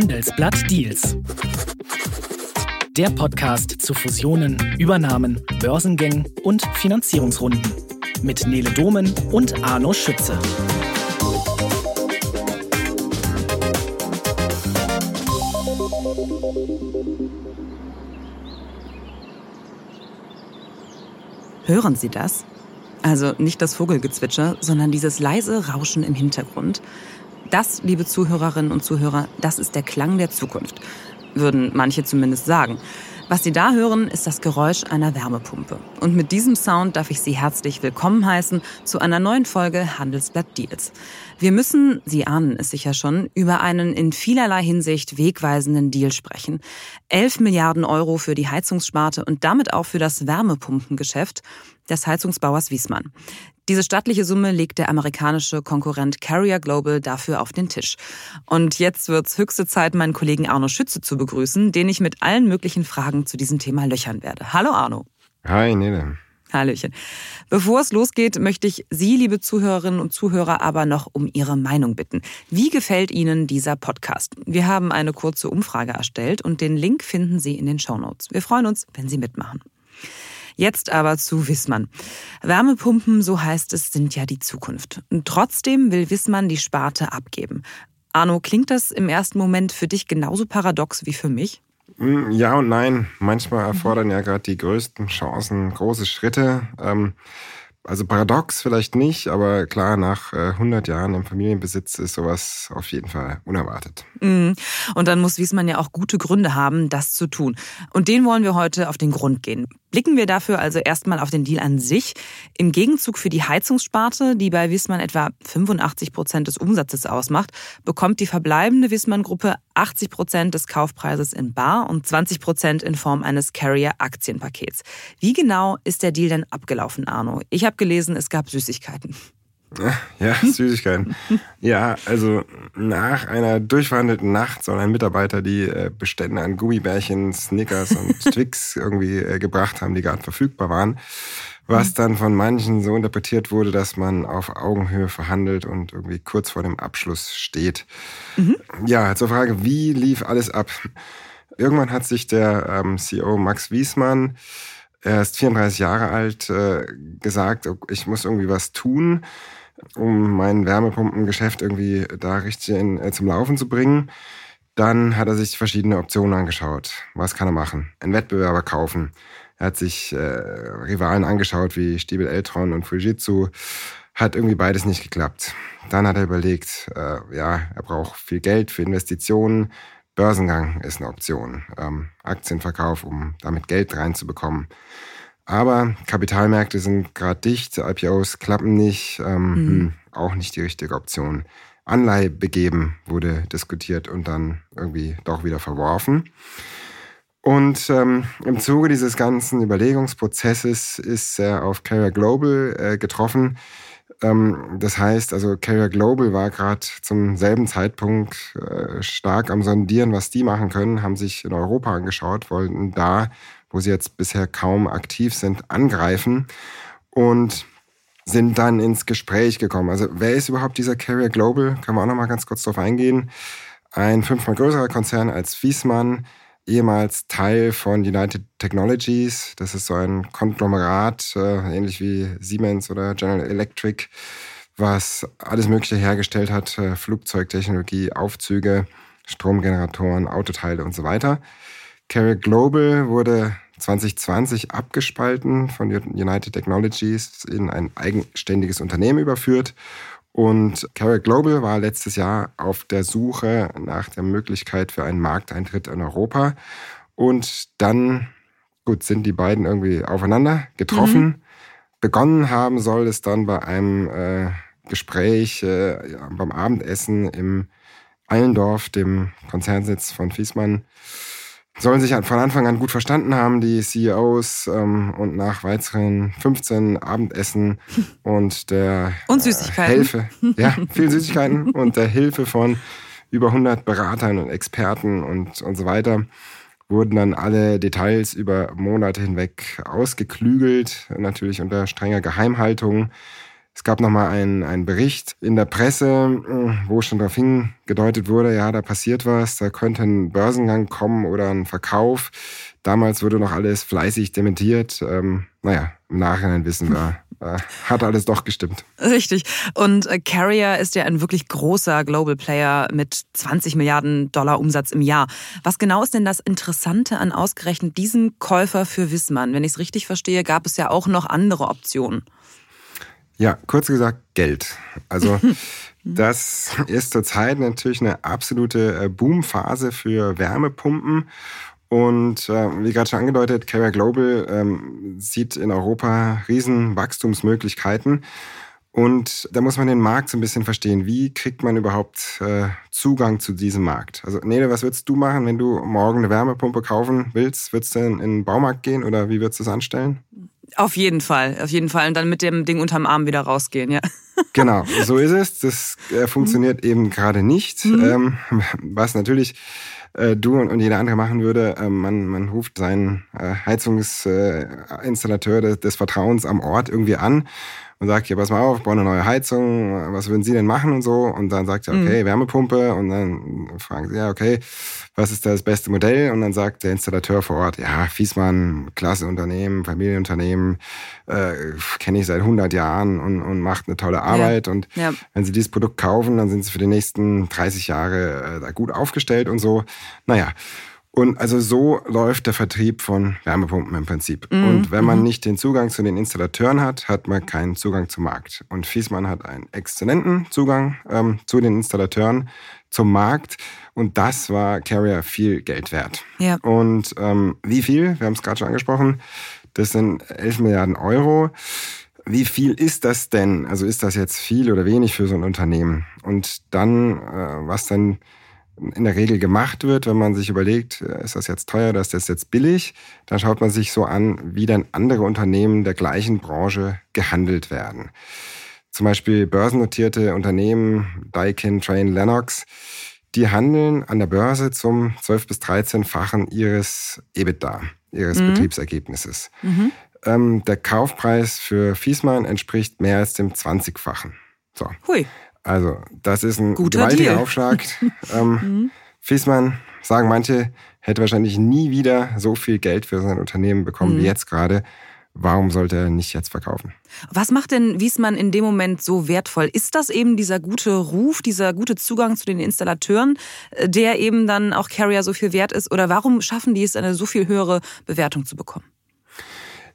Handelsblatt Deals. Der Podcast zu Fusionen, Übernahmen, Börsengängen und Finanzierungsrunden. Mit Nele Domen und Arno Schütze. Hören Sie das? Also nicht das Vogelgezwitscher, sondern dieses leise Rauschen im Hintergrund. Das, liebe Zuhörerinnen und Zuhörer, das ist der Klang der Zukunft, würden manche zumindest sagen. Was Sie da hören, ist das Geräusch einer Wärmepumpe. Und mit diesem Sound darf ich Sie herzlich willkommen heißen zu einer neuen Folge Handelsblatt Deals. Wir müssen, Sie ahnen es sicher schon, über einen in vielerlei Hinsicht wegweisenden Deal sprechen. 11 Milliarden Euro für die Heizungssparte und damit auch für das Wärmepumpengeschäft des Heizungsbauers Wiesmann. Diese stattliche Summe legt der amerikanische Konkurrent Carrier Global dafür auf den Tisch. Und jetzt wird's höchste Zeit, meinen Kollegen Arno Schütze zu begrüßen, den ich mit allen möglichen Fragen zu diesem Thema löchern werde. Hallo Arno. Hi Nele. Hallöchen. Bevor es losgeht, möchte ich Sie, liebe Zuhörerinnen und Zuhörer, aber noch um Ihre Meinung bitten. Wie gefällt Ihnen dieser Podcast? Wir haben eine kurze Umfrage erstellt und den Link finden Sie in den Show Notes. Wir freuen uns, wenn Sie mitmachen. Jetzt aber zu Wissmann. Wärmepumpen, so heißt es, sind ja die Zukunft. Und trotzdem will Wissmann die Sparte abgeben. Arno, klingt das im ersten Moment für dich genauso paradox wie für mich? Hm, ja und nein. Manchmal erfordern ja gerade die größten Chancen große Schritte. Ähm, also paradox vielleicht nicht, aber klar, nach 100 äh, Jahren im Familienbesitz ist sowas auf jeden Fall unerwartet. Mhm. Und dann muss Wiesmann ja auch gute Gründe haben, das zu tun. Und den wollen wir heute auf den Grund gehen. Blicken wir dafür also erstmal auf den Deal an sich. Im Gegenzug für die Heizungssparte, die bei Wiesmann etwa 85 Prozent des Umsatzes ausmacht, bekommt die verbleibende Wiesmann-Gruppe 80 Prozent des Kaufpreises in Bar und 20 Prozent in Form eines Carrier-Aktienpakets. Wie genau ist der Deal denn abgelaufen, Arno? Ich habe gelesen, es gab Süßigkeiten. Ja, Süßigkeiten. ja, also nach einer durchverhandelten Nacht soll ein Mitarbeiter die äh, Bestände an Gummibärchen, Snickers und Twix irgendwie äh, gebracht haben, die gerade verfügbar waren. Was dann von manchen so interpretiert wurde, dass man auf Augenhöhe verhandelt und irgendwie kurz vor dem Abschluss steht. Mhm. Ja, zur Frage, wie lief alles ab? Irgendwann hat sich der ähm, CEO Max Wiesmann er ist 34 Jahre alt, äh, gesagt, ich muss irgendwie was tun um mein Wärmepumpengeschäft irgendwie da richtig in, äh, zum Laufen zu bringen. Dann hat er sich verschiedene Optionen angeschaut. Was kann er machen? Einen Wettbewerber kaufen. Er hat sich äh, Rivalen angeschaut wie Stiebel Eltron und Fujitsu. Hat irgendwie beides nicht geklappt. Dann hat er überlegt, äh, ja, er braucht viel Geld für Investitionen. Börsengang ist eine Option. Ähm, Aktienverkauf, um damit Geld reinzubekommen. Aber Kapitalmärkte sind gerade dicht, IPOs klappen nicht, ähm, mhm. Hm, auch nicht die richtige Option. Anleihe begeben wurde diskutiert und dann irgendwie doch wieder verworfen. Und ähm, im Zuge dieses ganzen Überlegungsprozesses ist er auf Carrier Global äh, getroffen. Ähm, das heißt, also Carrier Global war gerade zum selben Zeitpunkt äh, stark am Sondieren, was die machen können, haben sich in Europa angeschaut, wollten da wo sie jetzt bisher kaum aktiv sind, angreifen und sind dann ins Gespräch gekommen. Also wer ist überhaupt dieser Carrier Global? Können wir auch noch mal ganz kurz darauf eingehen. Ein fünfmal größerer Konzern als Wiesmann, ehemals Teil von United Technologies. Das ist so ein Konglomerat, äh, ähnlich wie Siemens oder General Electric, was alles Mögliche hergestellt hat, äh, Flugzeugtechnologie, Aufzüge, Stromgeneratoren, Autoteile und so weiter. Carrier Global wurde 2020 abgespalten von United Technologies in ein eigenständiges Unternehmen überführt. Und Carrier Global war letztes Jahr auf der Suche nach der Möglichkeit für einen Markteintritt in Europa. Und dann, gut, sind die beiden irgendwie aufeinander getroffen. Mhm. Begonnen haben soll es dann bei einem äh, Gespräch äh, beim Abendessen im Eilendorf, dem Konzernsitz von Fiesmann sollen sich von Anfang an gut verstanden haben, die CEOs, ähm, und nach weiteren 15 Abendessen und der und Süßigkeiten. Äh, Hilfe, ja, viel Süßigkeiten und der Hilfe von über 100 Beratern und Experten und, und so weiter wurden dann alle Details über Monate hinweg ausgeklügelt, natürlich unter strenger Geheimhaltung. Es gab nochmal einen, einen Bericht in der Presse, wo schon darauf hingedeutet wurde, ja, da passiert was, da könnte ein Börsengang kommen oder ein Verkauf. Damals wurde noch alles fleißig dementiert. Ähm, naja, im Nachhinein wissen wir, äh, hat alles doch gestimmt. Richtig. Und äh, Carrier ist ja ein wirklich großer Global Player mit 20 Milliarden Dollar Umsatz im Jahr. Was genau ist denn das Interessante an ausgerechnet diesem Käufer für Wissmann? Wenn ich es richtig verstehe, gab es ja auch noch andere Optionen. Ja, kurz gesagt, Geld. Also das ist zurzeit natürlich eine absolute äh, Boomphase für Wärmepumpen. Und äh, wie gerade schon angedeutet, Carrier Global ähm, sieht in Europa riesen Wachstumsmöglichkeiten. Und da muss man den Markt so ein bisschen verstehen. Wie kriegt man überhaupt äh, Zugang zu diesem Markt? Also Nele, was würdest du machen, wenn du morgen eine Wärmepumpe kaufen willst? Würdest du in, in den Baumarkt gehen oder wie würdest du das anstellen? Auf jeden Fall, auf jeden Fall. Und dann mit dem Ding unterm Arm wieder rausgehen, ja. Genau, so ist es. Das äh, funktioniert mhm. eben gerade nicht. Mhm. Ähm, was natürlich äh, du und, und jeder andere machen würde. Äh, man, man ruft seinen äh, Heizungsinstallateur des, des Vertrauens am Ort irgendwie an und sagt, hier, pass mal auf, baue eine neue Heizung, was würden Sie denn machen und so? Und dann sagt er, okay, mhm. Wärmepumpe. Und dann fragen sie, ja, okay, was ist das beste Modell? Und dann sagt der Installateur vor Ort, ja, Fiesmann, klasse Unternehmen, Familienunternehmen, äh, kenne ich seit 100 Jahren und, und macht eine tolle Arbeit. Ja. Und ja. wenn Sie dieses Produkt kaufen, dann sind Sie für die nächsten 30 Jahre äh, da gut aufgestellt und so. Naja, und also so läuft der Vertrieb von Wärmepumpen im Prinzip. Mhm. Und wenn man mhm. nicht den Zugang zu den Installateuren hat, hat man keinen Zugang zum Markt. Und Fiesmann hat einen exzellenten Zugang ähm, zu den Installateuren, zum Markt. Und das war Carrier viel Geld wert. Ja. Und ähm, wie viel? Wir haben es gerade schon angesprochen. Das sind 11 Milliarden Euro. Wie viel ist das denn? Also ist das jetzt viel oder wenig für so ein Unternehmen? Und dann, äh, was dann in der Regel gemacht wird, wenn man sich überlegt, äh, ist das jetzt teuer oder ist das jetzt billig, dann schaut man sich so an, wie dann andere Unternehmen der gleichen Branche gehandelt werden. Zum Beispiel börsennotierte Unternehmen, Daikin, Train, Lennox, die handeln an der Börse zum 12 bis 13-fachen ihres EBITDA, ihres mhm. Betriebsergebnisses. Mhm. Ähm, der Kaufpreis für Fiesmann entspricht mehr als dem 20-fachen. So. Hui. Also, das ist ein Guter gewaltiger Deal. Aufschlag. ähm, mhm. Fiesmann, sagen manche, hätte wahrscheinlich nie wieder so viel Geld für sein Unternehmen bekommen mhm. wie jetzt gerade. Warum sollte er nicht jetzt verkaufen? Was macht denn Wiesmann in dem Moment so wertvoll? Ist das eben dieser gute Ruf, dieser gute Zugang zu den Installateuren, äh, der eben dann auch Carrier so viel wert ist? Oder warum schaffen die es, eine so viel höhere Bewertung zu bekommen?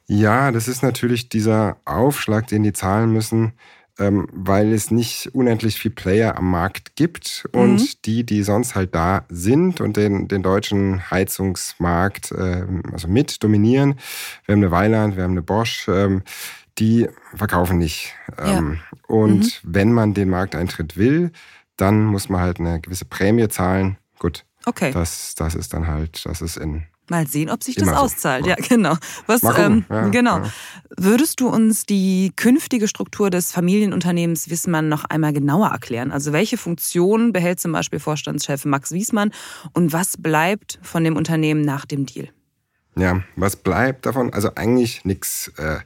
Ja, das ist natürlich dieser Aufschlag, den die zahlen müssen, ähm, weil es nicht unendlich viel Player am Markt gibt und mhm. die, die sonst halt da sind und den, den deutschen Heizungsmarkt äh, also mit dominieren. Wir haben eine Weiland, wir haben eine Bosch, ähm, die verkaufen nicht. Ähm, ja. Und mhm. wenn man den Markteintritt will, dann muss man halt eine gewisse Prämie zahlen. Gut. Okay. Das, das ist dann halt, das ist in Mal sehen, ob sich das Immer auszahlt. So. Ja, genau. Was, ähm, ja, genau. Ja. Würdest du uns die künftige Struktur des Familienunternehmens Wissmann noch einmal genauer erklären? Also welche Funktion behält zum Beispiel Vorstandschef Max Wiesmann und was bleibt von dem Unternehmen nach dem Deal? Ja, was bleibt davon? Also eigentlich nichts. Äh,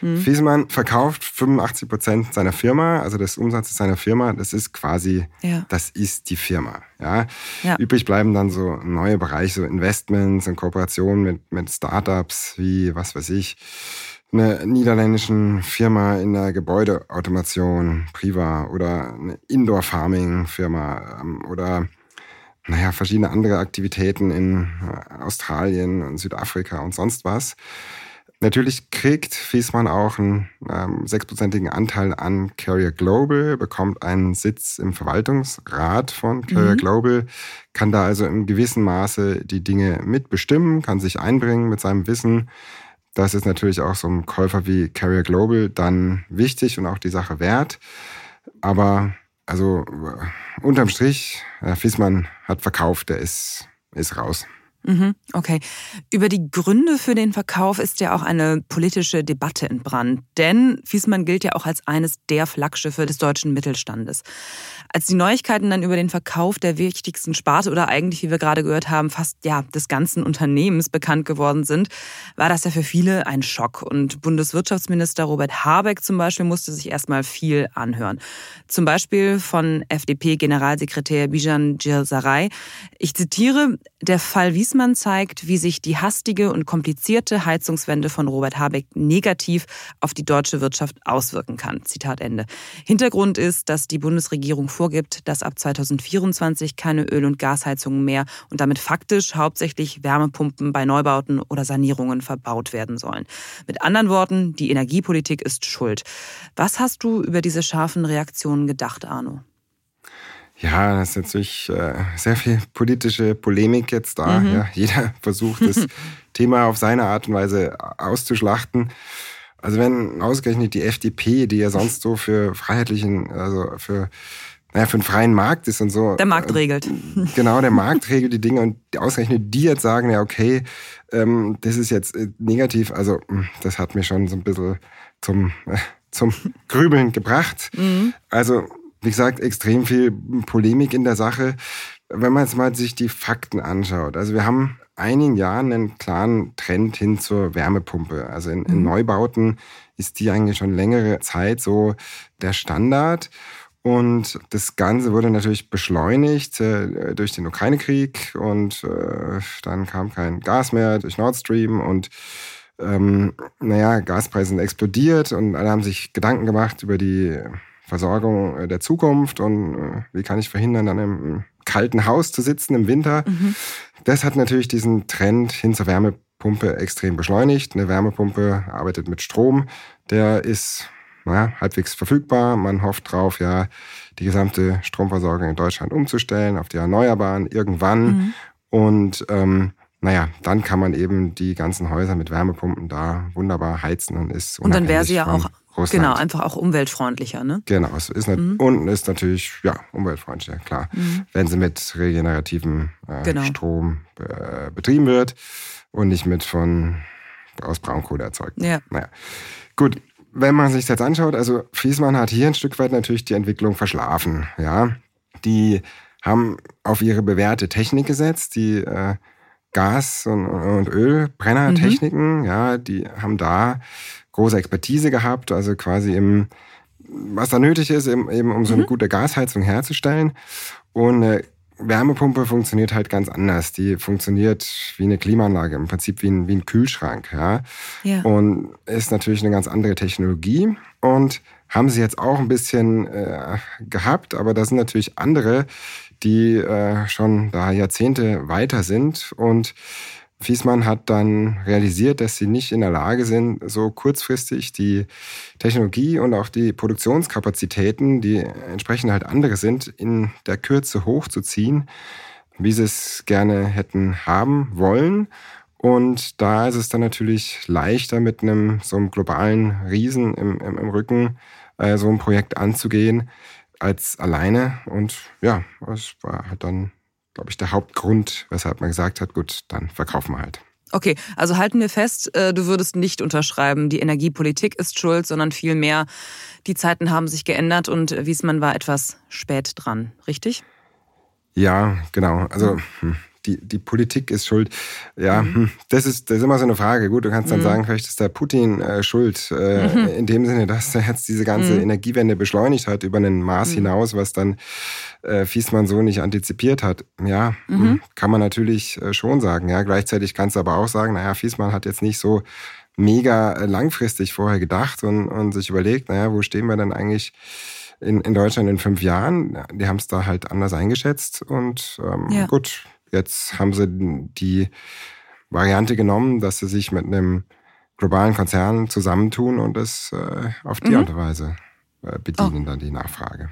mhm. Fiesmann verkauft 85 Prozent seiner Firma, also des Umsatzes seiner Firma. Das ist quasi, ja. das ist die Firma. Ja? ja? Übrig bleiben dann so neue Bereiche, so Investments und Kooperationen mit, mit Startups wie, was weiß ich, eine niederländischen Firma in der Gebäudeautomation, Priva, oder eine Indoor-Farming-Firma ähm, oder naja, verschiedene andere Aktivitäten in äh, Australien und Südafrika und sonst was. Natürlich kriegt Fiesmann auch einen ähm, sechsprozentigen Anteil an Carrier Global, bekommt einen Sitz im Verwaltungsrat von Carrier mhm. Global, kann da also in gewissem Maße die Dinge mitbestimmen, kann sich einbringen mit seinem Wissen. Das ist natürlich auch so einem Käufer wie Carrier Global dann wichtig und auch die Sache wert. Aber also äh, unterm Strich, äh, Fiesmann hat verkauft, der ist, ist raus. Mhm, okay. Über die Gründe für den Verkauf ist ja auch eine politische Debatte entbrannt. Denn Fiesmann gilt ja auch als eines der Flaggschiffe des deutschen Mittelstandes. Als die Neuigkeiten dann über den Verkauf der wichtigsten Sparte oder eigentlich, wie wir gerade gehört haben, fast ja des ganzen Unternehmens bekannt geworden sind, war das ja für viele ein Schock. Und Bundeswirtschaftsminister Robert Habeck zum Beispiel musste sich erstmal viel anhören. Zum Beispiel von FDP-Generalsekretär Bijan Djirsaray. Ich zitiere, der Fall Wiesmann zeigt, wie sich die hastige und komplizierte Heizungswende von Robert Habeck negativ auf die deutsche Wirtschaft auswirken kann. Zitat Ende. Hintergrund ist, dass die Bundesregierung vorgibt, dass ab 2024 keine Öl- und Gasheizungen mehr und damit faktisch hauptsächlich Wärmepumpen bei Neubauten oder Sanierungen verbaut werden sollen. Mit anderen Worten, die Energiepolitik ist schuld. Was hast du über diese scharfen Reaktionen gedacht, Arno? Ja, das ist natürlich äh, sehr viel politische Polemik jetzt da. Mhm. Ja, jeder versucht, das Thema auf seine Art und Weise auszuschlachten. Also wenn ausgerechnet die FDP, die ja sonst so für freiheitlichen, also für naja, für einen freien Markt ist und so. Der Markt regelt. Genau, der Markt regelt die Dinge und ausgerechnet die jetzt sagen, ja, okay, ähm, das ist jetzt äh, negativ. Also, hm, das hat mich schon so ein bisschen zum, äh, zum Grübeln gebracht. Mhm. Also, wie gesagt, extrem viel Polemik in der Sache. Wenn man jetzt mal sich die Fakten anschaut, also wir haben einigen Jahren einen klaren Trend hin zur Wärmepumpe. Also in, in mhm. Neubauten ist die eigentlich schon längere Zeit so der Standard. Und das Ganze wurde natürlich beschleunigt äh, durch den Ukraine-Krieg und äh, dann kam kein Gas mehr durch Nord Stream und ähm, naja, Gaspreise sind explodiert und alle haben sich Gedanken gemacht über die Versorgung äh, der Zukunft und äh, wie kann ich verhindern, dann im kalten Haus zu sitzen im Winter. Mhm. Das hat natürlich diesen Trend hin zur Wärmepumpe extrem beschleunigt. Eine Wärmepumpe arbeitet mit Strom, der ist naja, halbwegs verfügbar. Man hofft drauf, ja, die gesamte Stromversorgung in Deutschland umzustellen auf die Erneuerbaren irgendwann. Mhm. Und ähm, naja, dann kann man eben die ganzen Häuser mit Wärmepumpen da wunderbar heizen und ist Und dann wäre sie ja auch Russland. Genau, einfach auch umweltfreundlicher, ne? Genau, es ist mhm. unten ist natürlich ja umweltfreundlicher, klar, mhm. wenn sie mit regenerativem äh, genau. Strom äh, betrieben wird und nicht mit von aus Braunkohle erzeugt. Ja. Naja, gut. Wenn man sich das jetzt anschaut, also Fiesmann hat hier ein Stück weit natürlich die Entwicklung verschlafen. Ja, die haben auf ihre bewährte Technik gesetzt, die äh, Gas- und, und Ölbrennertechniken. Mhm. Ja, die haben da große Expertise gehabt, also quasi im, was da nötig ist, eben, eben um so eine mhm. gute Gasheizung herzustellen. Und eine Wärmepumpe funktioniert halt ganz anders. Die funktioniert wie eine Klimaanlage, im Prinzip wie ein, wie ein Kühlschrank. Ja? ja. Und ist natürlich eine ganz andere Technologie. Und haben sie jetzt auch ein bisschen äh, gehabt, aber da sind natürlich andere, die äh, schon da Jahrzehnte weiter sind und Fiesmann hat dann realisiert, dass sie nicht in der Lage sind, so kurzfristig die Technologie und auch die Produktionskapazitäten, die entsprechend halt andere sind, in der Kürze hochzuziehen, wie sie es gerne hätten haben wollen. Und da ist es dann natürlich leichter, mit einem so einem globalen Riesen im, im, im Rücken äh, so ein Projekt anzugehen, als alleine. Und ja, es war halt dann glaube ich, der Hauptgrund, weshalb man gesagt hat, gut, dann verkaufen wir halt. Okay, also halten wir fest, äh, du würdest nicht unterschreiben, die Energiepolitik ist schuld, sondern vielmehr, die Zeiten haben sich geändert und Wiesmann war etwas spät dran, richtig? Ja, genau. Also hm die, die Politik ist schuld. Ja, mhm. Hm, das, ist, das ist immer so eine Frage. Gut, du kannst dann mhm. sagen, vielleicht ist der Putin äh, schuld, äh, mhm. in dem Sinne, dass er jetzt diese ganze mhm. Energiewende beschleunigt hat über ein Maß mhm. hinaus, was dann äh, Fiesmann so nicht antizipiert hat. Ja, hm, mhm. kann man natürlich äh, schon sagen. Ja, gleichzeitig kannst du aber auch sagen, naja, Fiesmann hat jetzt nicht so mega äh, langfristig vorher gedacht und, und sich überlegt, naja, wo stehen wir denn eigentlich in, in Deutschland in fünf Jahren? Die haben es da halt anders eingeschätzt und ähm, ja. gut, Jetzt haben sie die Variante genommen, dass sie sich mit einem globalen Konzern zusammentun und es äh, auf die mhm. Art und Weise äh, bedienen, oh. dann die Nachfrage.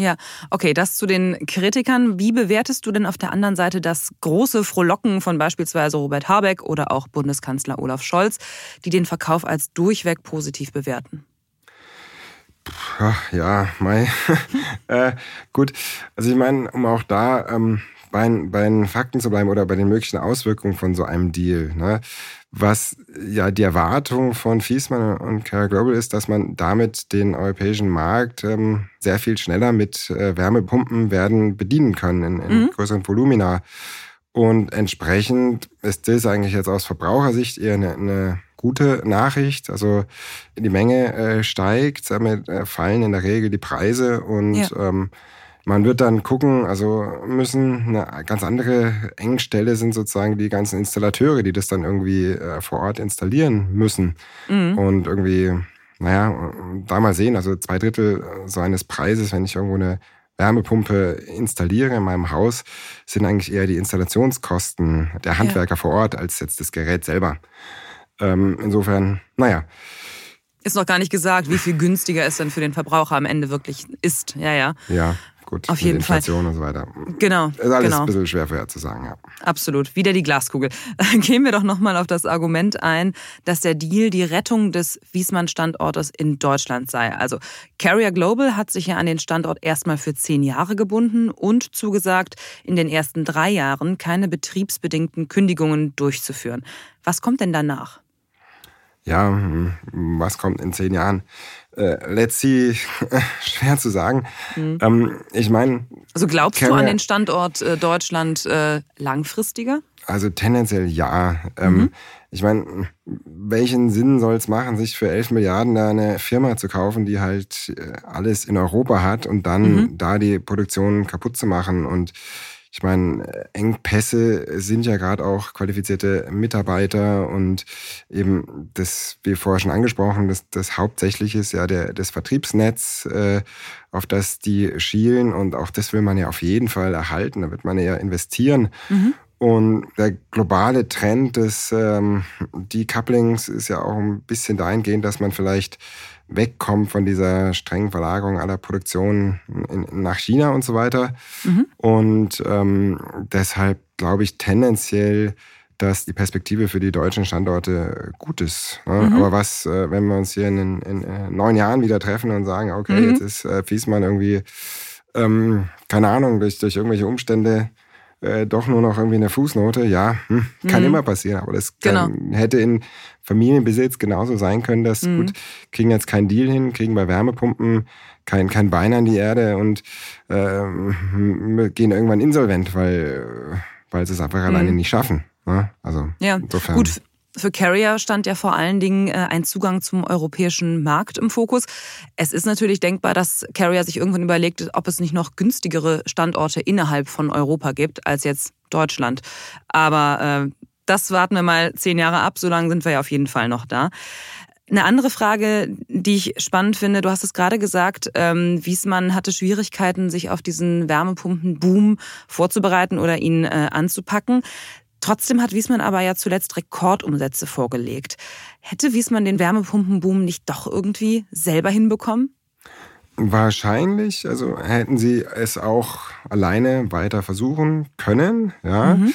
Ja, okay, das zu den Kritikern. Wie bewertest du denn auf der anderen Seite das große Frohlocken von beispielsweise Robert Habeck oder auch Bundeskanzler Olaf Scholz, die den Verkauf als durchweg positiv bewerten? Ja, ja, Mai. äh, gut, also ich meine, um auch da ähm, bei, bei den Fakten zu bleiben oder bei den möglichen Auswirkungen von so einem Deal, ne? was ja die Erwartung von Fiesmann und Cara Global ist, dass man damit den europäischen Markt ähm, sehr viel schneller mit äh, Wärmepumpen werden bedienen können in, in mhm. größeren Volumina. Und entsprechend ist das eigentlich jetzt aus Verbrauchersicht eher eine, eine gute Nachricht. Also die Menge äh, steigt, damit äh, fallen in der Regel die Preise und ja. ähm, man wird dann gucken, also müssen eine ganz andere Engstelle sind sozusagen die ganzen Installateure, die das dann irgendwie äh, vor Ort installieren müssen. Mhm. Und irgendwie, naja, da mal sehen, also zwei Drittel so eines Preises, wenn ich irgendwo eine Wärmepumpe installiere in meinem Haus, sind eigentlich eher die Installationskosten der Handwerker ja. vor Ort als jetzt das Gerät selber. Ähm, insofern, naja. Ist noch gar nicht gesagt, wie viel günstiger es dann für den Verbraucher am Ende wirklich ist. Ja, ja. Ja gut. Auf jeden Inflation Fall. und so weiter. Genau. Ist alles genau. ein bisschen schwer vorherzusagen, ja. Absolut. Wieder die Glaskugel. Gehen wir doch nochmal auf das Argument ein, dass der Deal die Rettung des Wiesmann-Standortes in Deutschland sei. Also Carrier Global hat sich ja an den Standort erstmal für zehn Jahre gebunden und zugesagt, in den ersten drei Jahren keine betriebsbedingten Kündigungen durchzuführen. Was kommt denn danach? Ja, hm, was kommt in zehn Jahren? Äh, let's see, schwer zu sagen. Mhm. Ähm, ich meine. Also glaubst du an den Standort äh, Deutschland äh, langfristiger? Also tendenziell ja. Ähm, mhm. Ich meine, welchen Sinn soll es machen, sich für 11 Milliarden da eine Firma zu kaufen, die halt äh, alles in Europa hat und dann mhm. da die Produktion kaputt zu machen und ich meine, Engpässe sind ja gerade auch qualifizierte Mitarbeiter und eben das, wie vorher schon angesprochen, das, das Hauptsächliche ist ja der, das Vertriebsnetz, äh, auf das die schielen und auch das will man ja auf jeden Fall erhalten, da wird man ja investieren. Mhm. Und der globale Trend des ähm, Decouplings ist ja auch ein bisschen dahingehend, dass man vielleicht wegkommt von dieser strengen Verlagerung aller Produktion in, nach China und so weiter. Mhm. Und ähm, deshalb glaube ich tendenziell, dass die Perspektive für die deutschen Standorte gut ist. Ne? Mhm. Aber was, äh, wenn wir uns hier in, in, in, äh, neun Jahren wieder treffen und sagen, okay, mhm. jetzt ist äh, Fiesmann irgendwie, ähm, keine Ahnung, durch, durch irgendwelche Umstände äh, doch nur noch irgendwie eine Fußnote, ja, hm, kann mhm. immer passieren, aber das kann, genau. hätte in Familienbesitz genauso sein können, dass mhm. gut, kriegen jetzt keinen Deal hin, kriegen bei Wärmepumpen kein, kein Bein an die Erde und ähm, gehen irgendwann insolvent, weil, weil sie es einfach mhm. alleine nicht schaffen. Ne? Also ja, insofern. gut. Für Carrier stand ja vor allen Dingen äh, ein Zugang zum europäischen Markt im Fokus. Es ist natürlich denkbar, dass Carrier sich irgendwann überlegt, ob es nicht noch günstigere Standorte innerhalb von Europa gibt als jetzt Deutschland. Aber äh, das warten wir mal zehn Jahre ab, so lange sind wir ja auf jeden Fall noch da. Eine andere Frage, die ich spannend finde, du hast es gerade gesagt, ähm, Wiesmann hatte Schwierigkeiten, sich auf diesen Wärmepumpenboom vorzubereiten oder ihn äh, anzupacken. Trotzdem hat Wiesmann aber ja zuletzt Rekordumsätze vorgelegt. Hätte Wiesmann den Wärmepumpenboom nicht doch irgendwie selber hinbekommen? Wahrscheinlich, also hätten sie es auch alleine weiter versuchen können, ja. Mhm.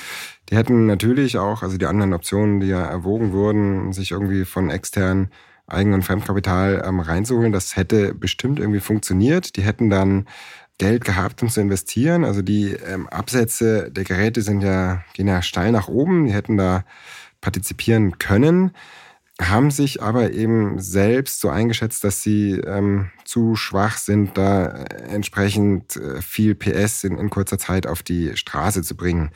Die hätten natürlich auch, also die anderen Optionen, die ja erwogen wurden, sich irgendwie von externen Eigen- und Fremdkapital ähm, reinzuholen, das hätte bestimmt irgendwie funktioniert. Die hätten dann Geld gehabt, um zu investieren. Also die ähm, Absätze der Geräte sind ja, gehen ja steil nach oben. Die hätten da partizipieren können, haben sich aber eben selbst so eingeschätzt, dass sie ähm, zu schwach sind, da entsprechend äh, viel PS in, in kurzer Zeit auf die Straße zu bringen.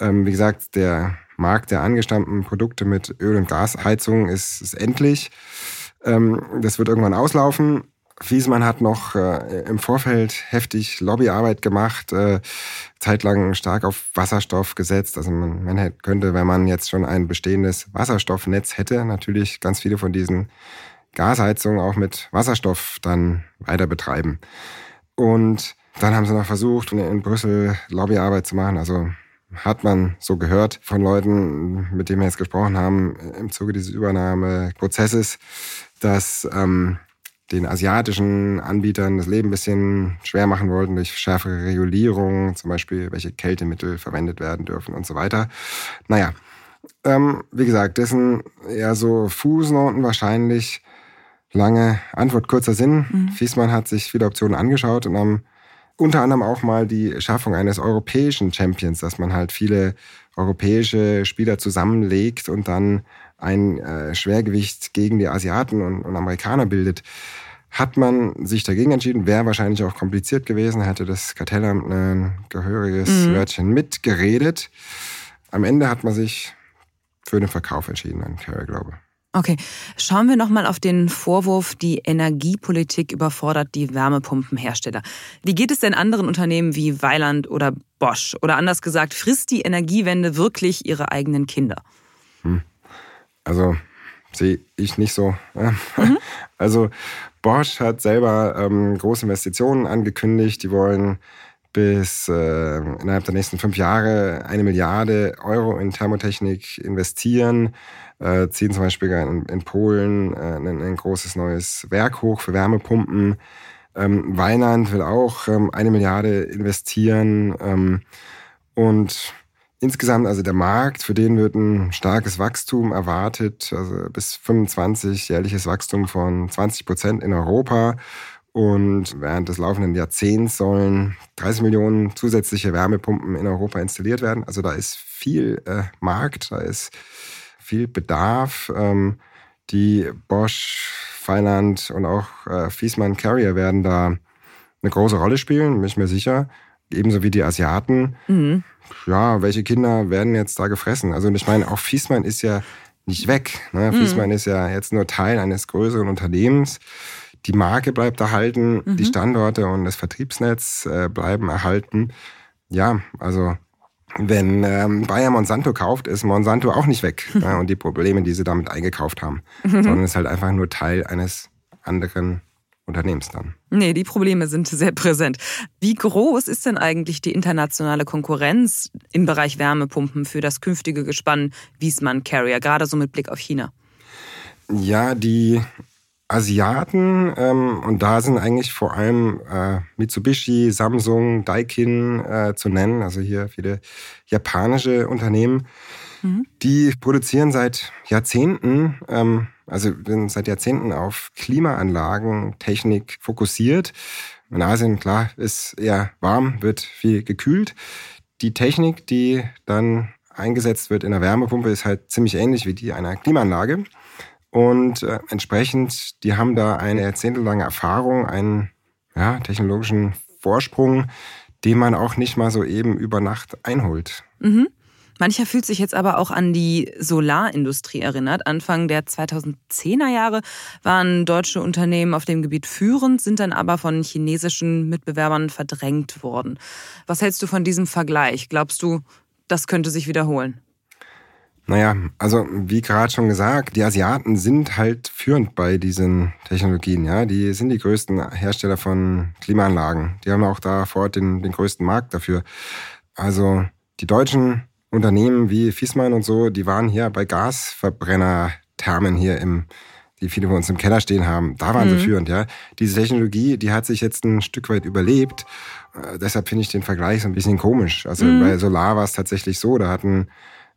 Ähm, wie gesagt, der Markt der angestammten Produkte mit Öl- und Gasheizung ist, ist endlich. Ähm, das wird irgendwann auslaufen. Wiesmann hat noch äh, im Vorfeld heftig Lobbyarbeit gemacht, äh, zeitlang stark auf Wasserstoff gesetzt. Also man, man hätte, könnte, wenn man jetzt schon ein bestehendes Wasserstoffnetz hätte, natürlich ganz viele von diesen Gasheizungen auch mit Wasserstoff dann weiter betreiben. Und dann haben sie noch versucht, in Brüssel Lobbyarbeit zu machen. Also hat man so gehört von Leuten, mit denen wir jetzt gesprochen haben, im Zuge dieses Übernahmeprozesses, dass ähm, den asiatischen Anbietern das Leben ein bisschen schwer machen wollten durch schärfere Regulierung, zum Beispiel welche Kältemittel verwendet werden dürfen und so weiter. Naja, ähm, wie gesagt, das sind eher so Fußnoten wahrscheinlich. Lange Antwort, kurzer Sinn. Mhm. Fiesmann hat sich viele Optionen angeschaut und am unter anderem auch mal die Schaffung eines europäischen Champions, dass man halt viele europäische Spieler zusammenlegt und dann ein äh, Schwergewicht gegen die Asiaten und, und, Amerikaner bildet. Hat man sich dagegen entschieden, wäre wahrscheinlich auch kompliziert gewesen, hätte das Kartellamt ein gehöriges mhm. Wörtchen mitgeredet. Am Ende hat man sich für den Verkauf entschieden an Carrier Global. Okay, schauen wir nochmal auf den Vorwurf, die Energiepolitik überfordert die Wärmepumpenhersteller. Wie geht es denn anderen Unternehmen wie Weiland oder Bosch? Oder anders gesagt, frisst die Energiewende wirklich ihre eigenen Kinder? Hm. Also sehe ich nicht so. Mhm. Also Bosch hat selber ähm, große Investitionen angekündigt. Die wollen bis äh, innerhalb der nächsten fünf Jahre eine Milliarde Euro in Thermotechnik investieren, äh, ziehen zum Beispiel in, in Polen äh, ein, ein, großes neues Werk hoch für Wärmepumpen. Ähm, Weinland will auch ähm, eine Milliarde investieren ähm, und insgesamt, also der Markt, für den wird ein starkes Wachstum erwartet, also bis 25 jährliches Wachstum von 20 Prozent in Europa. Und während des laufenden Jahrzehnts sollen 30 Millionen zusätzliche Wärmepumpen in Europa installiert werden. Also da ist viel äh, Markt, da ist viel Bedarf. Ähm, die Bosch, Feiland und auch äh, Fiesmann Carrier werden da eine große Rolle spielen, bin ich mir sicher. Ebenso wie die Asiaten. Mhm. Ja, welche Kinder werden jetzt da gefressen? Also ich meine, auch Fiesmann ist ja nicht weg. Ne? Mhm. Fiesmann ist ja jetzt nur Teil eines größeren Unternehmens die Marke bleibt erhalten, mhm. die Standorte und das Vertriebsnetz äh, bleiben erhalten. Ja, also wenn ähm, Bayer Monsanto kauft, ist Monsanto auch nicht weg. ja, und die Probleme, die sie damit eingekauft haben, mhm. sondern ist halt einfach nur Teil eines anderen Unternehmens dann. Nee, die Probleme sind sehr präsent. Wie groß ist denn eigentlich die internationale Konkurrenz im Bereich Wärmepumpen für das künftige Gespann Wiesmann Carrier, gerade so mit Blick auf China? Ja, die Asiaten ähm, und da sind eigentlich vor allem äh, Mitsubishi, Samsung, Daikin äh, zu nennen, also hier viele japanische Unternehmen, mhm. die produzieren seit Jahrzehnten, ähm, also sind seit Jahrzehnten auf Klimaanlagen, Technik fokussiert. In Asien, klar, ist eher warm, wird viel gekühlt. Die Technik, die dann eingesetzt wird in der Wärmepumpe, ist halt ziemlich ähnlich wie die einer Klimaanlage. Und äh, entsprechend, die haben da eine jahrzehntelange Erfahrung, einen ja, technologischen Vorsprung, den man auch nicht mal so eben über Nacht einholt. Mhm. Mancher fühlt sich jetzt aber auch an die Solarindustrie erinnert. Anfang der 2010er Jahre waren deutsche Unternehmen auf dem Gebiet führend, sind dann aber von chinesischen Mitbewerbern verdrängt worden. Was hältst du von diesem Vergleich? Glaubst du, das könnte sich wiederholen? Naja, also wie gerade schon gesagt, die Asiaten sind halt führend bei diesen Technologien. Ja, die sind die größten Hersteller von Klimaanlagen. Die haben auch da vor Ort den, den größten Markt dafür. Also die deutschen Unternehmen wie Fiesmann und so, die waren hier bei Gasverbrennerthermen hier im, die viele von uns im Keller stehen haben. Da waren mhm. sie führend. Ja, diese Technologie, die hat sich jetzt ein Stück weit überlebt. Äh, deshalb finde ich den Vergleich so ein bisschen komisch. Also mhm. bei Solar war es tatsächlich so, da hatten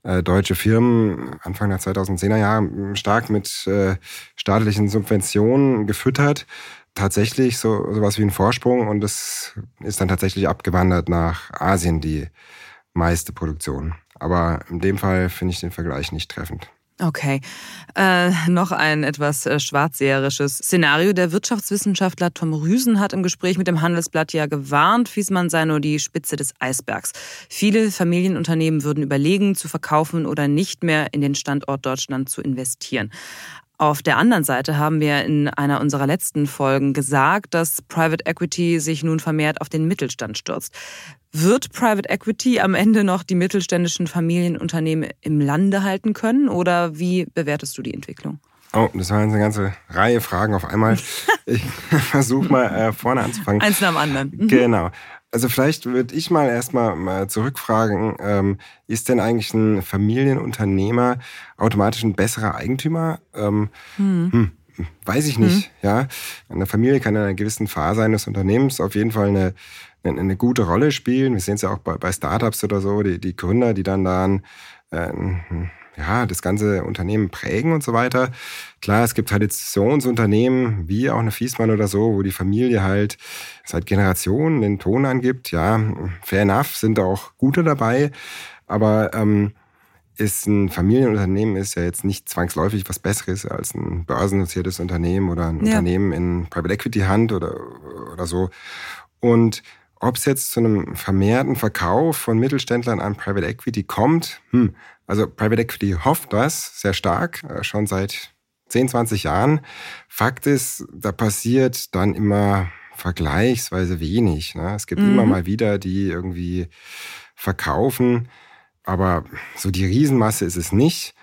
äh, deutsche Firmen Anfang der 2010er Jahre stark mit äh, staatlichen Subventionen gefüttert. Tatsächlich so sowas wie ein Vorsprung und es ist dann tatsächlich abgewandert nach Asien, die meiste Produktion. Aber in dem Fall finde ich den Vergleich nicht treffend. Okay. Äh, noch ein etwas äh, schwarzseherisches Szenario. Der Wirtschaftswissenschaftler Tom Rüsen hat im Gespräch mit dem Handelsblatt ja gewarnt, Fiesmann sei nur die Spitze des Eisbergs. Viele Familienunternehmen würden überlegen, zu verkaufen oder nicht mehr in den Standort Deutschland zu investieren. Auf der anderen Seite haben wir in einer unserer letzten Folgen gesagt, dass Private Equity sich nun vermehrt auf den Mittelstand stürzt. Wird Private Equity am Ende noch die mittelständischen Familienunternehmen im Lande halten können oder wie bewertest du die Entwicklung? Oh, das war eine ganze Reihe Fragen auf einmal. Ich versuche mal äh, vorne anzufangen. Eins nach dem anderen. Mhm. Genau. Also vielleicht würde ich mal erstmal mal zurückfragen, ähm, ist denn eigentlich ein Familienunternehmer automatisch ein besserer Eigentümer? Ähm, hm. Hm, weiß ich nicht, hm. ja. Eine Familie kann in einer gewissen Phase eines Unternehmens auf jeden Fall eine, eine, eine gute Rolle spielen. Wir sehen es ja auch bei, bei Startups oder so, die, die Gründer, die dann da ein, äh, ein ja, das ganze Unternehmen prägen und so weiter. Klar, es gibt Traditionsunternehmen, wie auch eine Fiesmann oder so, wo die Familie halt seit Generationen den Ton angibt. Ja, fair enough, sind auch gute dabei. Aber ähm, ist ein Familienunternehmen ist ja jetzt nicht zwangsläufig was Besseres als ein börsennotiertes Unternehmen oder ein ja. Unternehmen in Private Equity Hand oder, oder so. Und ob es jetzt zu einem vermehrten Verkauf von Mittelständlern an Private Equity kommt, hm, also Private Equity hofft das sehr stark, äh, schon seit 10, 20 Jahren. Fakt ist, da passiert dann immer vergleichsweise wenig. Ne? Es gibt mhm. immer mal wieder, die irgendwie verkaufen, aber so die Riesenmasse ist es nicht.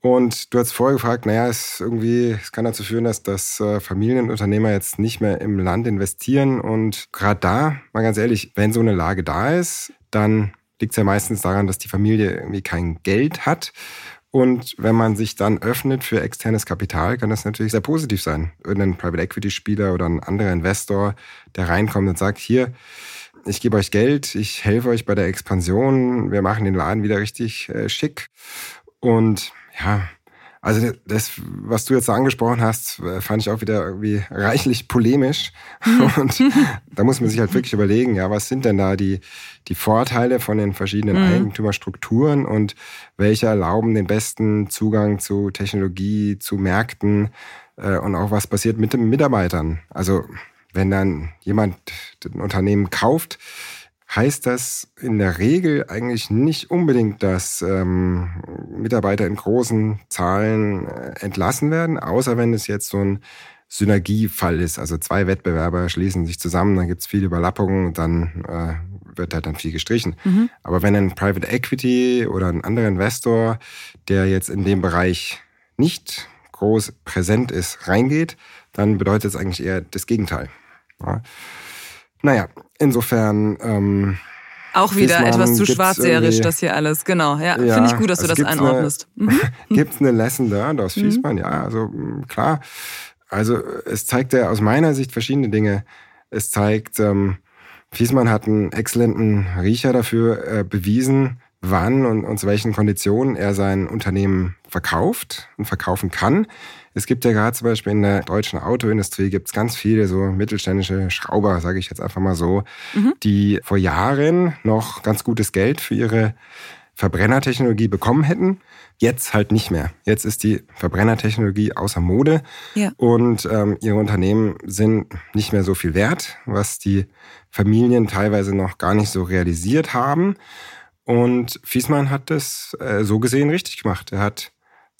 Und du hast vorher gefragt, naja, es irgendwie, es kann dazu führen, dass, dass äh, Familienunternehmer jetzt nicht mehr im Land investieren. Und gerade da, mal ganz ehrlich, wenn so eine Lage da ist, dann liegt es ja meistens daran, dass die Familie irgendwie kein Geld hat. Und wenn man sich dann öffnet für externes Kapital, kann das natürlich sehr positiv sein. Irgendein Private Equity Spieler oder ein anderer Investor, der reinkommt und sagt, hier, ich gebe euch Geld, ich helfe euch bei der Expansion, wir machen den Laden wieder richtig äh, schick. Und ja, also das, was du jetzt angesprochen hast, äh, fand ich auch wieder irgendwie reichlich polemisch. Und da muss man sich halt wirklich überlegen, ja, was sind denn da die, die Vorteile von den verschiedenen mhm. Eigentümerstrukturen und welche erlauben den besten Zugang zu Technologie, zu Märkten äh, und auch was passiert mit den Mitarbeitern. Also wenn dann jemand ein Unternehmen kauft, heißt das in der Regel eigentlich nicht unbedingt, dass ähm, Mitarbeiter in großen Zahlen äh, entlassen werden, außer wenn es jetzt so ein Synergiefall ist. Also zwei Wettbewerber schließen sich zusammen, dann gibt es viel Überlappungen und dann äh, wird halt dann viel gestrichen. Mhm. Aber wenn ein Private Equity oder ein anderer Investor, der jetzt in dem Bereich nicht groß präsent ist, reingeht, dann bedeutet es eigentlich eher das Gegenteil. Ja. Naja, insofern. Ähm, auch wieder etwas zu schwarzseherisch, das hier alles. Genau, ja. ja Finde ich gut, dass du das einordnest. Eine, mhm. Gibt es eine Lesson learned aus Fiesmann? Mhm. Ja, also klar. Also es zeigt ja aus meiner Sicht verschiedene Dinge. Es zeigt, ähm, Fiesmann hat einen exzellenten Riecher dafür äh, bewiesen, wann und, und zu welchen Konditionen er sein Unternehmen verkauft und verkaufen kann. Es gibt ja gerade zum Beispiel in der deutschen Autoindustrie gibt es ganz viele so mittelständische Schrauber, sage ich jetzt einfach mal so, mhm. die vor Jahren noch ganz gutes Geld für ihre Verbrennertechnologie bekommen hätten. Jetzt halt nicht mehr. Jetzt ist die Verbrennertechnologie außer Mode ja. und ähm, ihre Unternehmen sind nicht mehr so viel wert, was die Familien teilweise noch gar nicht so realisiert haben. Und Fiesmann hat das äh, so gesehen richtig gemacht. Er hat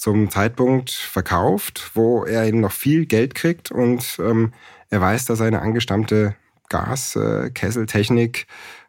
zum Zeitpunkt verkauft, wo er eben noch viel Geld kriegt und ähm, er weiß, dass seine angestammte Gaskesseltechnik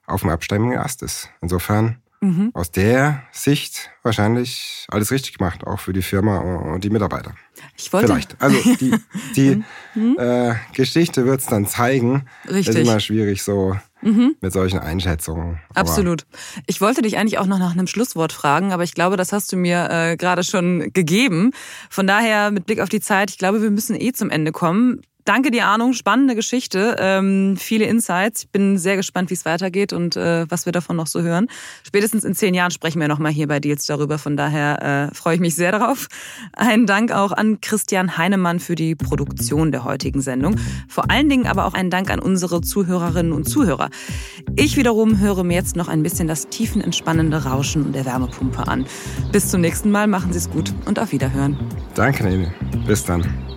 äh, auf dem absteigenden Ast ist. Insofern mhm. aus der Sicht wahrscheinlich alles richtig gemacht, auch für die Firma und die Mitarbeiter. Ich wollte. Vielleicht. Also die, die mhm. äh, Geschichte wird es dann zeigen. Richtig. ist immer schwierig so mhm. mit solchen Einschätzungen. Absolut. Ich wollte dich eigentlich auch noch nach einem Schlusswort fragen, aber ich glaube, das hast du mir äh, gerade schon gegeben. Von daher, mit Blick auf die Zeit, ich glaube, wir müssen eh zum Ende kommen. Danke dir, Arno. Spannende Geschichte. Ähm, viele Insights. Ich bin sehr gespannt, wie es weitergeht und äh, was wir davon noch so hören. Spätestens in zehn Jahren sprechen wir nochmal hier bei Deals darüber. Von daher äh, freue ich mich sehr darauf. Einen Dank auch an Christian Heinemann für die Produktion der heutigen Sendung. Vor allen Dingen aber auch einen Dank an unsere Zuhörerinnen und Zuhörer. Ich wiederum höre mir jetzt noch ein bisschen das tiefenentspannende Rauschen der Wärmepumpe an. Bis zum nächsten Mal. Machen Sie es gut und auf Wiederhören. Danke, Nene. Bis dann.